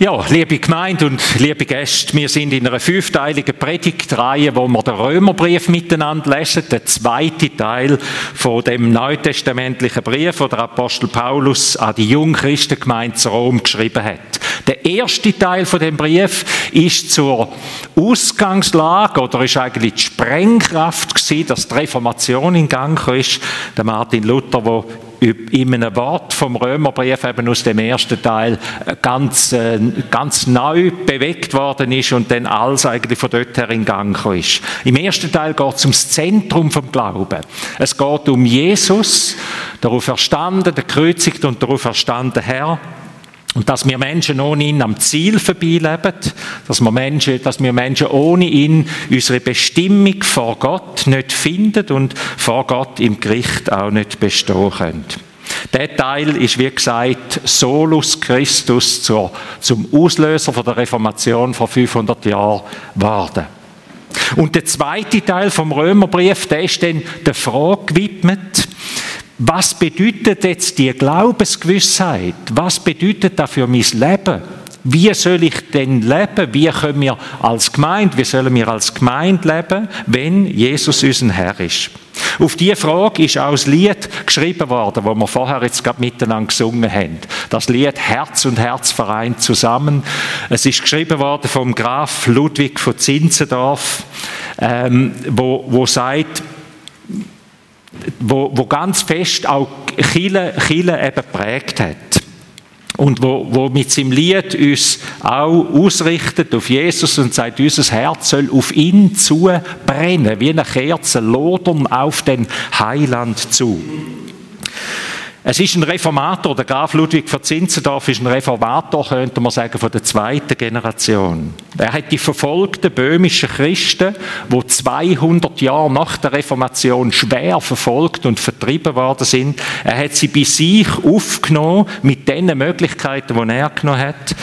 Ja, liebe Gemeinde und liebe Gäste, wir sind in einer fünfteiligen Predigtreihe, wo wir den Römerbrief miteinander lesen, der zweite Teil von dem neutestamentlichen Brief, wo der Apostel Paulus an die Jungchristengemeinde zu Rom geschrieben hat. Der erste Teil von dem Brief ist zur Ausgangslage oder ist eigentlich die Sprengkraft gewesen, dass die Reformation in Gang ist. Der Martin Luther, der in einem Wort vom Römerbrief eben aus dem ersten Teil äh, ganz, äh, ganz neu bewegt worden ist und dann alles eigentlich von dort her in Gang ist. Im ersten Teil geht es ums Zentrum vom Glauben. Es geht um Jesus, darauf verstanden, der Kreuzigt und darauf verstanden Herr. Und dass wir Menschen ohne ihn am Ziel vorbeileben, dass wir Menschen, dass wir Menschen ohne ihn unsere Bestimmung vor Gott nicht finden und vor Gott im Gericht auch nicht bestehen können. Der Teil ist, wie gesagt, Solus Christus zur, zum Auslöser von der Reformation vor 500 Jahren geworden. Und der zweite Teil vom Römerbrief, der ist dann der Frage gewidmet, was bedeutet jetzt die Glaubensgewissheit? Was bedeutet das für mein Leben? Wie soll ich denn leben? Wie können wir als Gemeinde, wie sollen wir als Gemeinde leben, wenn Jesus unser Herr ist? Auf diese Frage ist auch das Lied geschrieben worden, das wir vorher jetzt gerade miteinander gesungen haben. Das Lied Herz und Herz vereint zusammen. Es ist geschrieben worden vom Graf Ludwig von Zinzendorf, ähm, wo, wo sagt, wo, wo ganz fest auch Chile, Chile eben prägt hat. Und wo, wo mit seinem Lied uns auch ausrichtet auf Jesus und sagt, unser Herz soll auf ihn zu brennen, wie eine Kerze lodern auf den Heiland zu. Es ist ein Reformator, der Graf Ludwig von Zinzendorf ist ein Reformator, könnte man sagen, von der zweiten Generation. Er hat die verfolgten böhmischen Christen, die 200 Jahre nach der Reformation schwer verfolgt und vertrieben worden sind, er hat sie bei sich aufgenommen mit den Möglichkeiten, die er genommen hat.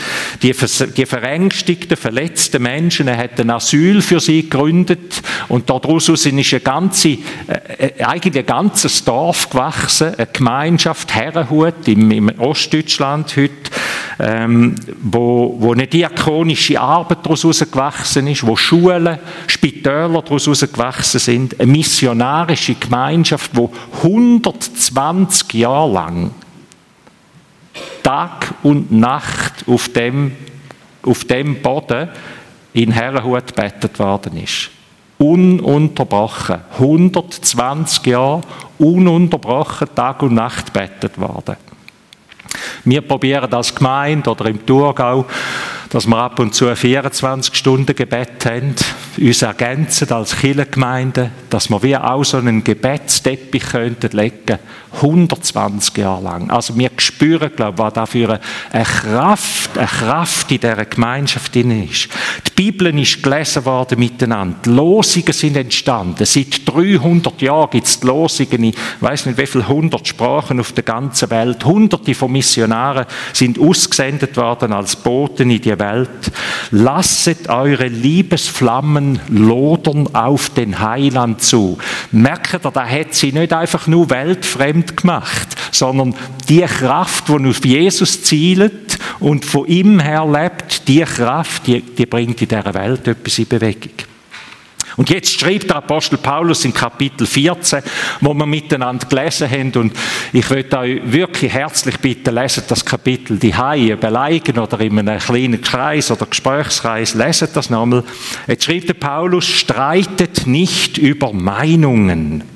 Die, verängstigten, verletzten Menschen, er hat ein Asyl für sie gegründet und daraus ist ein ganze, äh, äh, eigentlich ein ganzes Dorf gewachsen, eine Gemeinschaft Herrenhut im, im Ostdeutschland heute, ähm, wo, wo eine diakonische Arbeit daraus gewachsen ist, wo Schulen, Spitäler daraus gewachsen sind, eine missionarische Gemeinschaft, wo 120 Jahre lang Tag und Nacht auf dem, auf dem Boden in Herrenhut bettet worden ist ununterbrochen. 120 Jahre ununterbrochen Tag und Nacht bettet worden. Wir probieren als Gemeinde oder im Thurgau, dass wir ab und zu ein 24 Stunden Gebet haben, uns ergänzen als Kirchengemeinde, dass wir wie auch so einen Gebetsteppich könnten legen, 120 Jahre lang. Also wir spüren, glaube ich, was da für eine Kraft, eine Kraft in dieser Gemeinschaft drin ist. Die Bibel ist gelesen worden miteinander. Die Losungen sind entstanden. Seit 300 Jahren gibt es die Losungen in, weiß nicht wie viele hundert Sprachen auf der ganzen Welt. Hunderte von Missionaren sind ausgesendet worden als Boten in die Welt. Lasset eure Liebesflammen lodern auf den Heiland zu. Merkt ihr, da hat sie nicht einfach nur weltfremd gemacht, sondern die Kraft, die auf Jesus zielt und von ihm her lebt, die Kraft, die, die bringt in dieser Welt etwas in Bewegung. Und jetzt schreibt der Apostel Paulus in Kapitel 14, wo wir miteinander gelesen haben. Und ich möchte euch wirklich herzlich bitten, lesen das Kapitel die Haie beleigen oder in einem kleinen Kreis oder Gesprächskreis, lesen das nochmal. Jetzt schreibt der Paulus, streitet nicht über Meinungen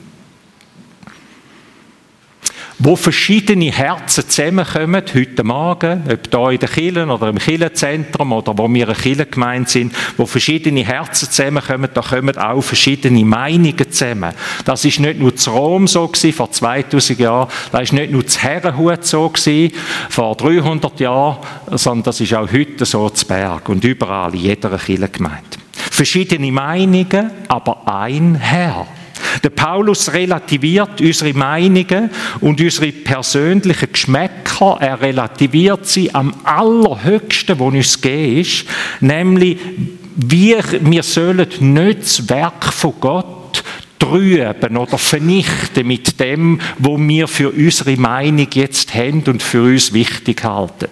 wo verschiedene Herzen zusammenkommen, heute Morgen, ob hier in den Kirchen oder im Kirchenzentrum oder wo wir eine Kirchengemeinde sind, wo verschiedene Herzen zusammenkommen, da kommen auch verschiedene Meinungen zusammen. Das ist nicht nur zu Rom so gewesen, vor 2000 Jahren, das ist nicht nur zu Herrenhut so gewesen, vor 300 Jahren, sondern das ist auch heute so zu Berg und überall in jeder Kirchengemeinde. Verschiedene Meinungen, aber ein Herr. Der Paulus relativiert unsere Meinungen und unsere persönlichen Geschmäcker. Er relativiert sie am allerhöchsten, wo uns gegeben ist, nämlich wir, wir sollen nicht das Werk von Gott trüben oder vernichten mit dem, wo wir für unsere Meinung jetzt haben und für uns wichtig halten.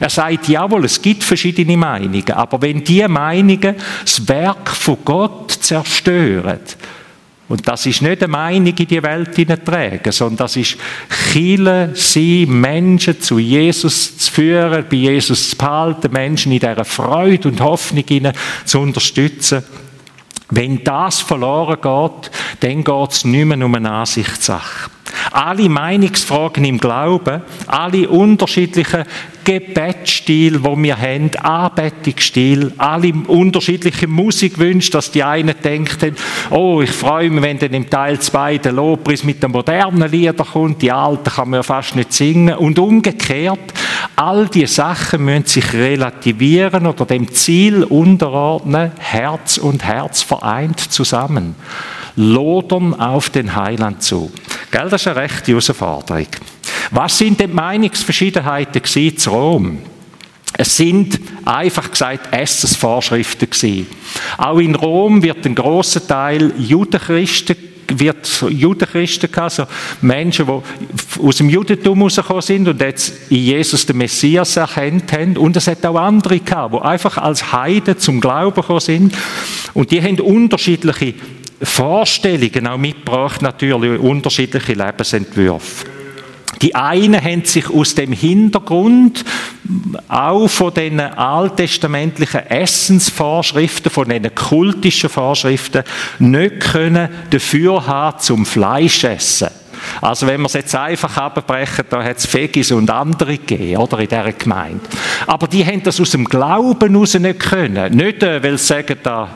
Er sagt, jawohl, es gibt verschiedene Meinungen, aber wenn diese Meinungen das Werk von Gott zerstören, und das ist nicht eine Meinung in die Welt hineintragen, sondern das ist Chile, sie Menschen zu Jesus zu führen, bei Jesus zu behalten, Menschen in dieser Freude und Hoffnung zu unterstützen. Wenn das verloren geht, dann geht es nicht mehr um eine Ansichtssache. Alle Meinungsfragen im Glauben, alle unterschiedlichen Gebetsstil, wo wir haben, Anbetungsstil, alle unterschiedliche Musikwünsche, dass die einen denken, oh, ich freue mich, wenn dann im Teil 2 der Lobpreis mit den modernen Liedern kommt, die alten kann man ja fast nicht singen und umgekehrt, all diese Sachen müssen sich relativieren oder dem Ziel unterordnen, Herz und Herz vereint zusammen. Lodern auf den Heiland zu. Gell, das ist eine rechte Herausforderung. Was sind denn die Meinungsverschiedenheiten zu Rom? Es sind einfach gesagt Essensvorschriften gewesen. Auch in Rom wird ein großer Teil Judenchristen wird Judenchristen also Menschen, die aus dem Judentum herausgekommen sind und jetzt in Jesus den Messias erkannt haben. Und es hat auch andere gehabt, die einfach als Heiden zum Glauben gekommen sind. Und die haben unterschiedliche Vorstellungen auch mitgebracht, natürlich unterschiedliche Lebensentwürfe. Die einen haben sich aus dem Hintergrund auch von den alttestamentlichen Essensvorschriften, von den kultischen Vorschriften nicht können dafür haben zum Fleisch essen. Also wenn wir es jetzt einfach abbrechen, da hat es Fegis und andere gegeben, oder, in dieser Gemeinde. Aber die haben das aus dem Glauben heraus nicht können. Nicht, äh, weil sie sagen, da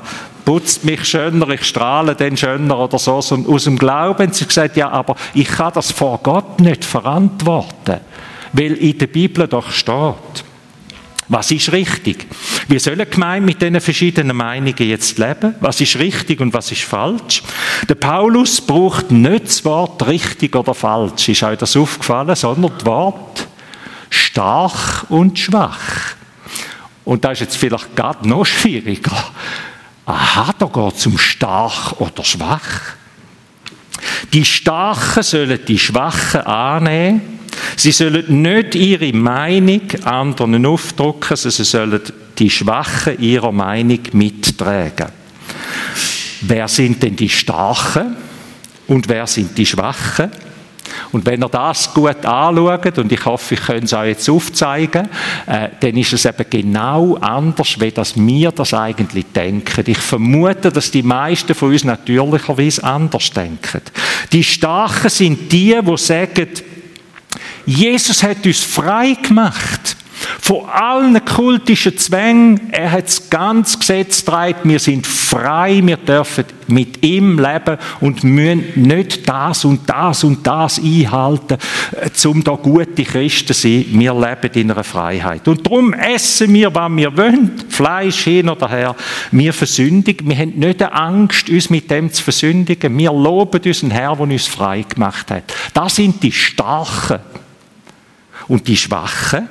putzt mich schöner, ich strahle den schöner oder so. Und aus dem Glauben sie gesagt, ja, aber ich kann das vor Gott nicht verantworten, weil in der Bibel doch steht. Was ist richtig? Wie sollen Gemeinden mit diesen verschiedenen Meinungen jetzt leben? Was ist richtig und was ist falsch? Der Paulus braucht nicht das Wort richtig oder falsch, ist euch das aufgefallen, sondern das Wort stark und schwach. Und das ist jetzt vielleicht gerade noch schwieriger aha, da geht es um stark oder schwach. Die Starken sollen die Schwachen annehmen. Sie sollen nicht ihre Meinung anderen aufdrücken, sondern sie sollen die Schwachen ihrer Meinung mittragen. Wer sind denn die Starken und wer sind die Schwachen? Und wenn ihr das gut anschaut, und ich hoffe, ich kann es euch jetzt aufzeigen, äh, dann ist es eben genau anders, wie das wir das eigentlich denken. Ich vermute, dass die meisten von uns natürlicherweise anders denken. Die Starken sind die, die sagen, Jesus hat uns frei gemacht. Von allen kultischen Zwängen, er hat das ganze Gesetz getragen, wir sind frei, wir dürfen mit ihm leben und müssen nicht das und das und das einhalten, äh, um da gute Christen zu sein. Wir leben in einer Freiheit. Und darum essen wir, was wir wollen, Fleisch hin oder her. Wir versündigen, wir haben nicht Angst, uns mit dem zu versündigen. Wir loben unseren Herr, der uns frei gemacht hat. Das sind die Starken. Und die Schwachen,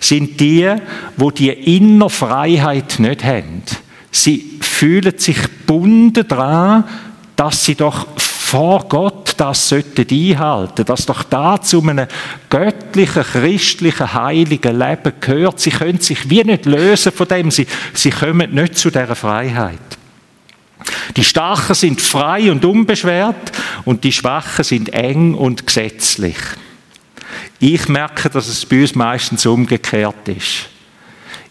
sind die, wo die, die innere Freiheit nicht haben. Sie fühlen sich gebunden daran, dass sie doch vor Gott das sollten einhalten, dass doch da zu einem göttlichen, christlichen, heiligen Leben gehört. Sie können sich wie nicht lösen von dem. Sie, sie kommen nicht zu dieser Freiheit. Die Starken sind frei und unbeschwert und die Schwachen sind eng und gesetzlich. Ich merke, dass es bei uns meistens umgekehrt ist.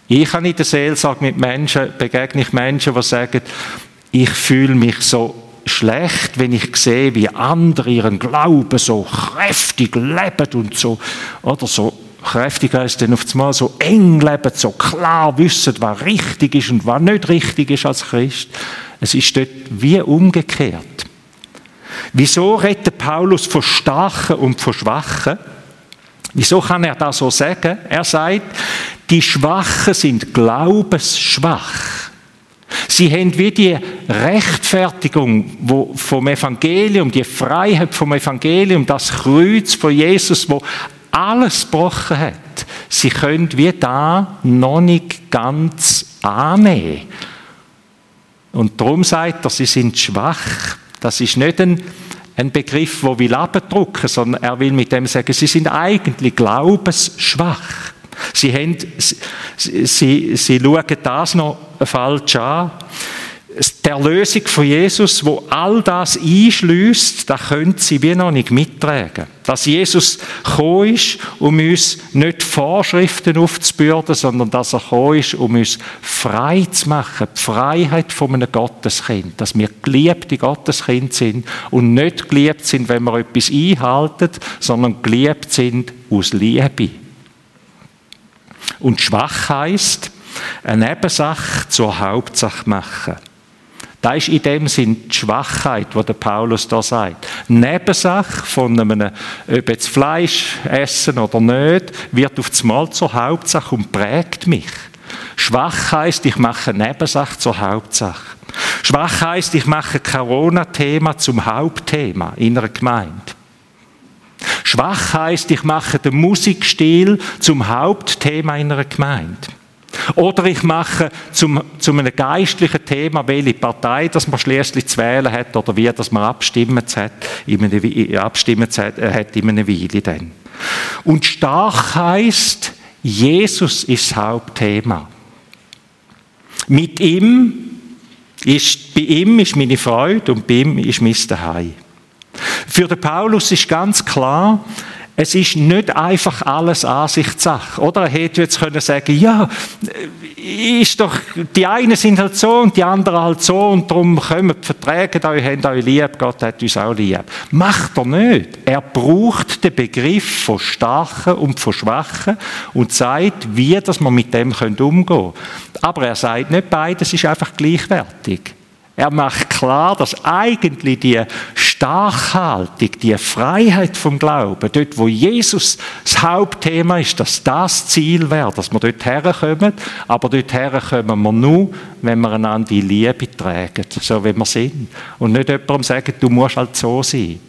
Ich habe in der Seelsorge mit Menschen, begegne ich Menschen, die sagen, ich fühle mich so schlecht, wenn ich sehe, wie andere ihren Glauben so kräftig leben und so, oder so kräftig heißt dann auf einmal so eng leben, so klar wissen, was richtig ist und was nicht richtig ist als Christ. Es ist dort wie umgekehrt. Wieso redet Paulus von Starken und von Schwachen? Wieso kann er das so sagen? Er sagt, die Schwachen sind glaubensschwach. Sie haben wie die Rechtfertigung vom Evangelium, die Freiheit vom Evangelium, das Kreuz von Jesus, wo alles gebrochen hat. Sie können wie da noch nicht ganz annehmen. Und darum sagt er, sie sind schwach. Das ist nicht ein ein Begriff, wo will abdrucken, sondern er will mit dem sagen, sie sind eigentlich glaubensschwach. Sie, haben, sie, sie, sie schauen das noch falsch an die Erlösung von Jesus, wo all das einschließt, da können sie wie noch nicht mittragen. Dass Jesus gekommen ist, um uns nicht Vorschriften aufzubürden, sondern dass er gekommen ist, um uns frei zu machen. Die Freiheit von einem Gotteskind. Dass wir geliebte Gotteskind sind und nicht geliebt sind, wenn wir etwas einhalten, sondern geliebt sind aus Liebe. Und schwach heisst, eine Nebensache zur Hauptsache machen. Das ist in dem Sinn die Schwachheit, die der Paulus da sagt. Nebensache von einem, ob jetzt Fleisch essen oder nicht, wird auf das Mal zur Hauptsache und prägt mich. Schwach heißt, ich mache Nebensache zur Hauptsache. Schwach heißt, ich mache Corona-Thema zum Hauptthema in einer Gemeinde. Schwach heißt, ich mache den Musikstil zum Hauptthema in einer Gemeinde. Oder ich mache zum, zu einem geistlichen Thema, welche Partei das man schließlich zu wählen hat oder wie das man abstimmen hat, in einer, abstimmen äh, in einer Weile dann. Und stark heißt, Jesus ist das Hauptthema. Mit ihm ist, bei ihm ist meine Freude und bei ihm ist mein Daheim. Für den Paulus ist ganz klar, es ist nicht einfach alles Ansichtssache. Oder er hätte jetzt können sagen, ja, ist doch, die einen sind halt so und die anderen halt so und darum kommen verträgt euch, habt euch lieb, Gott hat uns auch lieb. Macht er nicht. Er braucht den Begriff von Starken und von Schwachen und sagt, wie dass man mit dem umgehen können. Aber er sagt nicht, beides ist einfach gleichwertig. Er macht klar, dass eigentlich die Starkhaltung, die Freiheit vom Glauben, dort wo Jesus das Hauptthema ist, dass das Ziel wäre, dass wir dort herkommen, aber dort herkommen wir nur, wenn wir einander die Liebe tragen, so wie wir sind. Und nicht jemandem sagen, du musst halt so sein.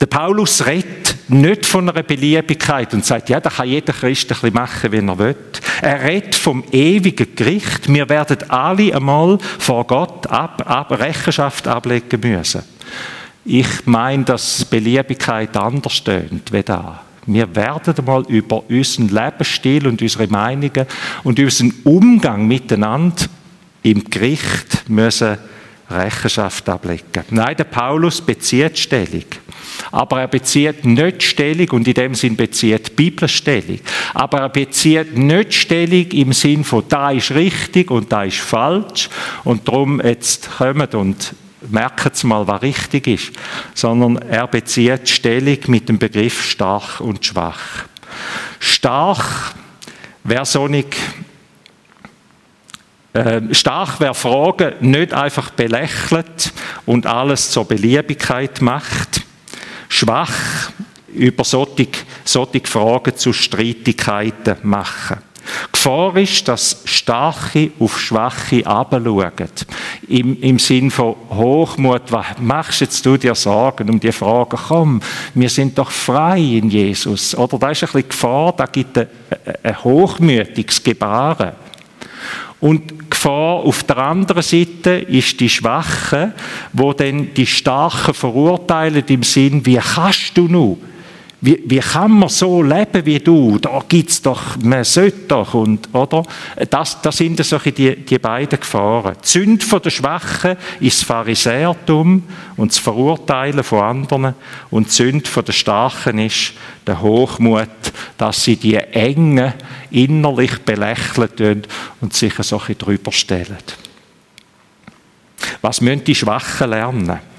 Der Paulus redet nicht von einer Beliebigkeit und sagt, ja, da kann jeder Christ ein machen, wie er will. Er redet vom ewigen Gericht. Wir werden alle einmal vor Gott ab, ab Rechenschaft ablegen müssen. Ich meine, dass Beliebigkeit anders stöhnt wie da. Wir werden einmal über unseren Lebensstil und unsere Meinungen und unseren Umgang miteinander im Gericht müssen Rechenschaft ablegen. Nein, der Paulus bezieht Stellung. Aber er bezieht nicht Stellung und in dem Sinn bezieht die Bibel Stellung. Aber er bezieht nicht Stellung im Sinn von da ist richtig und da ist falsch und darum jetzt kommt und Sie mal, was richtig ist, sondern er bezieht Stellung mit dem Begriff stark und schwach. Stark wäre so nicht äh, stark, wer Fragen nicht einfach belächelt und alles zur Beliebigkeit macht. Schwach über solche, solche Fragen zu Streitigkeiten machen. Gefahr ist, dass Starke auf Schwache abschauen. Im, Im Sinn von Hochmut, was machst jetzt du dir Sorgen um die Frage? Komm, wir sind doch frei in Jesus. Oder da ist ein bisschen Gefahr, da gibt ein, ein hochmütiges Gebaren. Und Gefahr auf der anderen Seite ist die Schwache, wo dann die Starken verurteilen im Sinn, wie kannst du nur? Wie, wie kann man so leben wie du? Da gibt's doch, man sollte doch, und, oder? Das, das sind so die, die beiden Gefahren. Die Sünde von der Schwachen ist das Pharisäertum und das Verurteilen von anderen. Und die Sünde von der Starken ist der Hochmut, dass sie die Enge innerlich belächeln und sich solche drüber stellen. Was müssen die Schwachen lernen?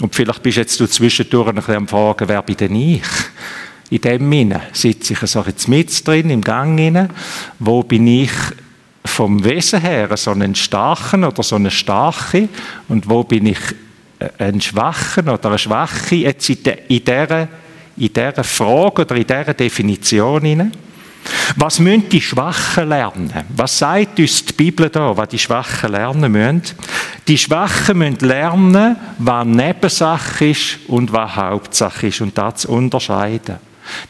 Und vielleicht bist jetzt du zwischendurch ein bisschen am Fragen, wer bin denn ich? In dem Sinne sitze ich so jetzt mit drin, im Gang rein. Wo bin ich vom Wesen her so einen Starken oder so eine Starke? Und wo bin ich ein Schwachen oder eine Schwache? Jetzt in dieser, in dieser Frage oder in dieser Definition hinein. Was müssen die Schwachen lernen? Was sagt uns die Bibel da, was die Schwachen lernen müssen? Die Schwachen müssen lernen, was Nebensache ist und was Hauptsache ist und das zu unterscheiden.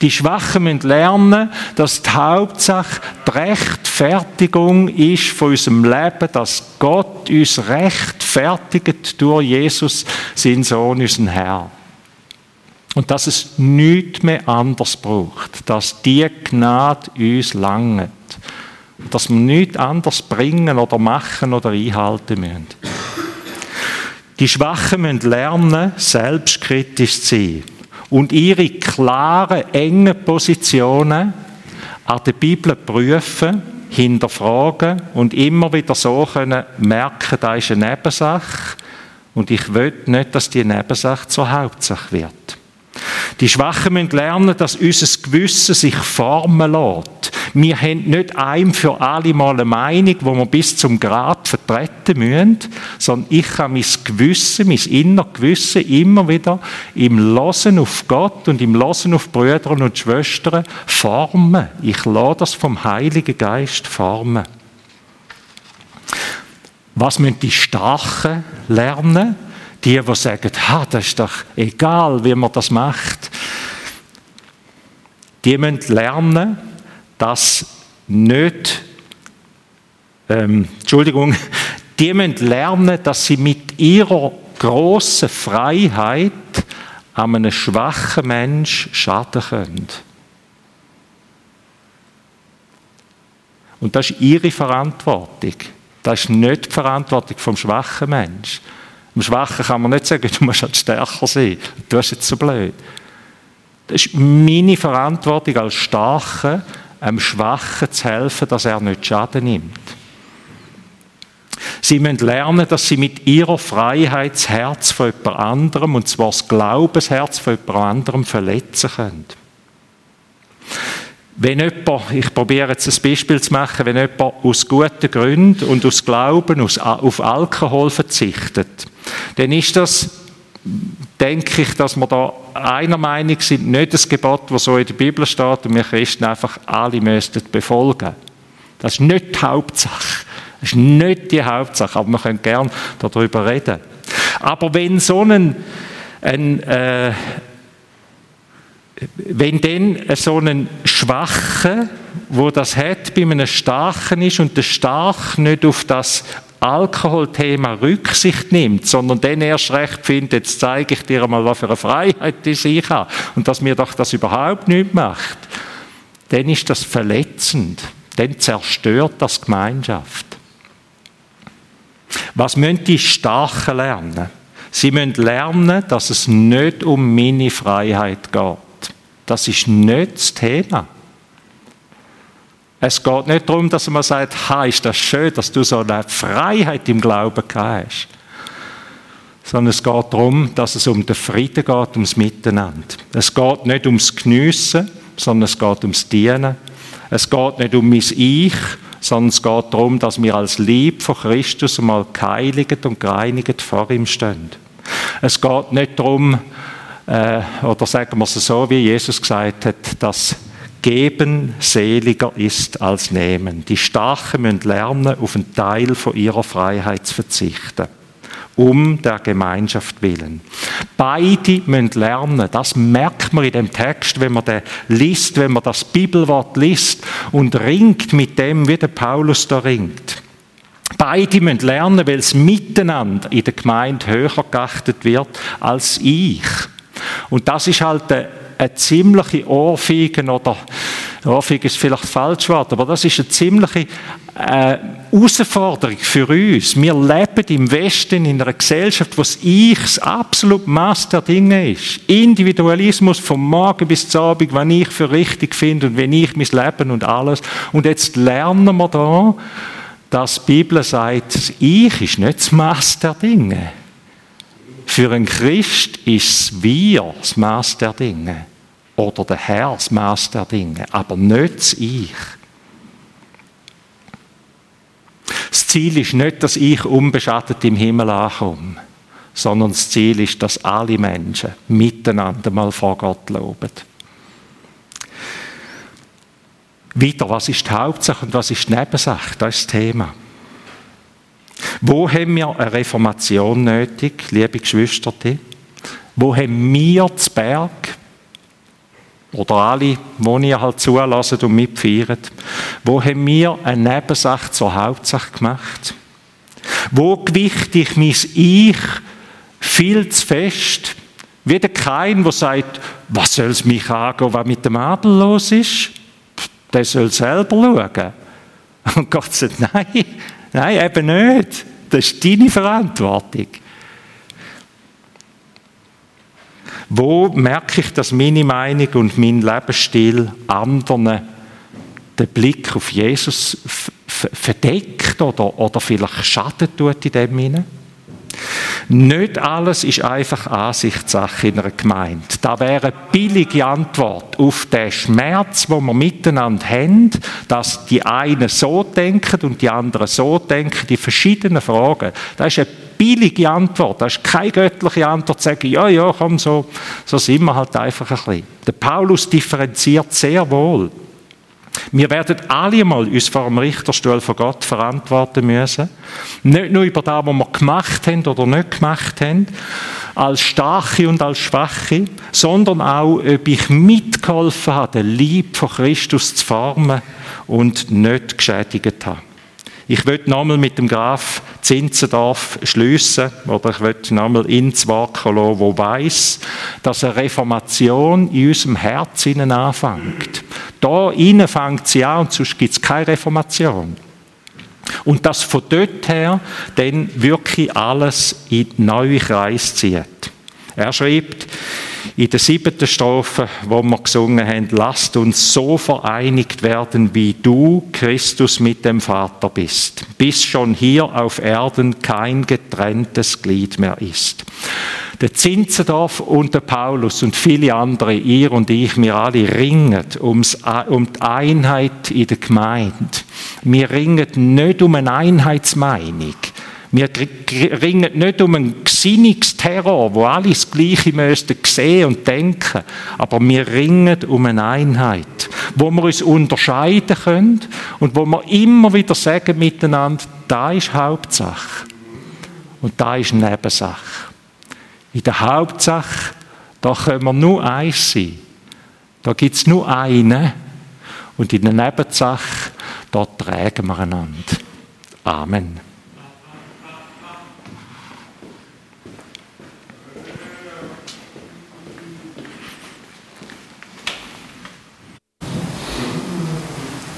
Die Schwachen müssen lernen, dass die Hauptsache die Rechtfertigung ist von unserem Leben, dass Gott uns rechtfertigt durch Jesus, seinen Sohn, unseren Herrn. Und dass es nichts mehr anders braucht. Dass die Gnade uns langt. Dass wir nichts anders bringen oder machen oder einhalten müssen. Die Schwachen müssen lernen, selbstkritisch zu sein und ihre klaren, engen Positionen an der Bibel prüfen, hinterfragen und immer wieder so können merken, da ist eine Nebensache und ich will nicht, dass die Nebensache zur Hauptsache wird. Die Schwachen müssen lernen, dass unser Gewissen sich formen lässt. Wir haben nicht ein für alle Mal eine Meinung, wo wir bis zum Grab vertreten müssen, sondern ich kann mein Gewissen, mein inneres Gewissen immer wieder im Losen auf Gott und im Losen auf Brüder und Schwestern formen. Ich lasse das vom Heiligen Geist formen. Was müssen die Starken lernen? Die, die sagen, ha, das ist doch egal, wie man das macht. Die müssen lernen, dass nicht, ähm, Entschuldigung, die müssen lernen, dass sie mit ihrer grossen Freiheit einem schwachen Mensch schaden können. Und das ist ihre Verantwortung. Das ist nicht die Verantwortung vom schwachen Mensch. Dem Schwachen kann man nicht sagen, du musst halt stärker sein. Du bist jetzt so blöd. Das ist meine Verantwortung als Starke, einem Schwachen zu helfen, dass er nicht Schaden nimmt. Sie müssen lernen, dass sie mit ihrer Freiheit das Herz von jemand anderem, und zwar das Glaubensherz von jemand anderem, verletzen können. Wenn jemand, ich probiere jetzt ein Beispiel zu machen, wenn jemand aus guten Gründen und aus Glauben auf Alkohol verzichtet, dann ist das denke ich, dass wir da einer Meinung sind, nicht das Gebot, das so in der Bibel steht und wir Christen einfach alle müssten befolgen. Das ist nicht die Hauptsache. Das ist nicht die Hauptsache, aber wir können gerne darüber reden. Aber wenn so ein, ein äh, wenn dann so ein Schwacher, wo das hat, bei einem Starken ist und der Stark nicht auf das Alkoholthema Rücksicht nimmt, sondern dann erst recht findet, jetzt zeige ich dir mal, was für eine Freiheit ich habe und dass mir doch das überhaupt nicht macht, dann ist das verletzend. Dann zerstört das Gemeinschaft. Was müssen die Starken lernen? Sie müssen lernen, dass es nicht um meine Freiheit geht. Das ist nicht das Thema. Es geht nicht darum, dass man sagt, ha, ist das schön, dass du so eine Freiheit im Glauben hast. Sondern es geht darum, dass es um den Frieden geht, ums Miteinander. Es geht nicht ums Geniessen, sondern es geht ums Dienen. Es geht nicht um mein Ich, sondern es geht darum, dass wir als Lieb von Christus einmal geheiligt und gereinigt vor ihm stehen. Es geht nicht darum, äh, oder sagen wir es so, wie Jesus gesagt hat, dass Geben seliger ist als Nehmen. Die Starken müssen lernen, auf einen Teil von ihrer Freiheit zu verzichten. Um der Gemeinschaft willen. Beide müssen lernen. Das merkt man in dem Text, wenn man den liest, wenn man das Bibelwort liest und ringt mit dem, wie der Paulus da ringt. Beide müssen lernen, weil es miteinander in der Gemeinde höher geachtet wird als ich. Und das ist halt eine, eine ziemliche Ohrfeige oder Ohrfeige ist vielleicht falsch Wort, aber das ist eine ziemliche äh, Herausforderung für uns. Wir leben im Westen in einer Gesellschaft, wo das Ich das absolut Maß der Dinge ist. Individualismus vom Morgen bis zum Abend, was ich für richtig finde und wenn ich mein Leben und alles. Und jetzt lernen wir da, dass die Bibel sagt, das Ich ist nicht das Maß der Dinge. Für einen Christ ist wir das Maß der Dinge. Oder der Herr das Maß der Dinge. Aber nicht das Ich. Das Ziel ist nicht, dass ich unbeschadet im Himmel ankomme, sondern das Ziel ist, dass alle Menschen miteinander mal vor Gott loben. Weiter, was ist die Hauptsache und was ist die Nebensache? Das ist das Thema. Wo haben wir eine Reformation nötig, liebe Geschwister? Wo haben wir zu Berg, oder alle, die ihr halt zulassen und mitfeiern, wo haben wir eine Nebensache zur Hauptsache gemacht? Wo gewichte ich mein Ich viel zu fest Wie der Kain, der sagt, was soll es mich angehen, was mit dem Abel los ist? Der soll selber schauen. Und Gott sagt, nein, nein, eben nicht. Das ist deine Verantwortung. Wo merke ich, dass meine Meinung und mein Lebensstil anderen den Blick auf Jesus verdeckt oder, oder vielleicht schadet tut in dem Sinne? Nicht alles ist einfach Ansichtssache in einer Gemeinde. Da wäre eine billige Antwort auf den Schmerz, wo wir miteinander haben, dass die einen so denken und die anderen so denken, die verschiedenen Fragen. Das ist eine billige Antwort. Das ist keine göttliche Antwort, zu sagen, ja, ja, komm, so, so sind wir halt einfach ein bisschen. Der Paulus differenziert sehr wohl. Wir werden alle mal uns vor dem Richterstuhl von Gott verantworten müssen. Nicht nur über das, was wir gemacht haben oder nicht gemacht haben, als Starke und als Schwache, sondern auch, ob ich mitgeholfen habe, den Lieb von Christus zu formen und nicht geschädigt habe. Ich möchte nochmal mit dem Graf Zinzendorf schliessen, oder ich möchte nochmal ins Wort kommen, wo weiß, dass eine Reformation in unserem Herz anfängt. Da innen fängt sie an und sonst gibt es keine Reformation. Und dass von dort her dann wirklich alles in neue Kreis zieht. Er schreibt, in der siebten Strophe, wo wir gesungen haben, lasst uns so vereinigt werden, wie du, Christus, mit dem Vater bist, bis schon hier auf Erden kein getrenntes Glied mehr ist. Der Zinzendorf und der Paulus und viele andere, ihr und ich, wir alle ringen ums, um die Einheit in der Gemeinde. Wir ringen nicht um eine Einheitsmeinung. Wir ringen nicht um einen Gesinnungsterror, wo alle das Gleiche müssten sehen und denken, aber wir ringen um eine Einheit, wo wir uns unterscheiden können und wo wir immer wieder sagen miteinander, da ist Hauptsache und da ist Nebensache. In der Hauptsache, da können wir nur eins sein. Da gibt es nur einen. Und in der Nebensache, da tragen wir einander. Amen.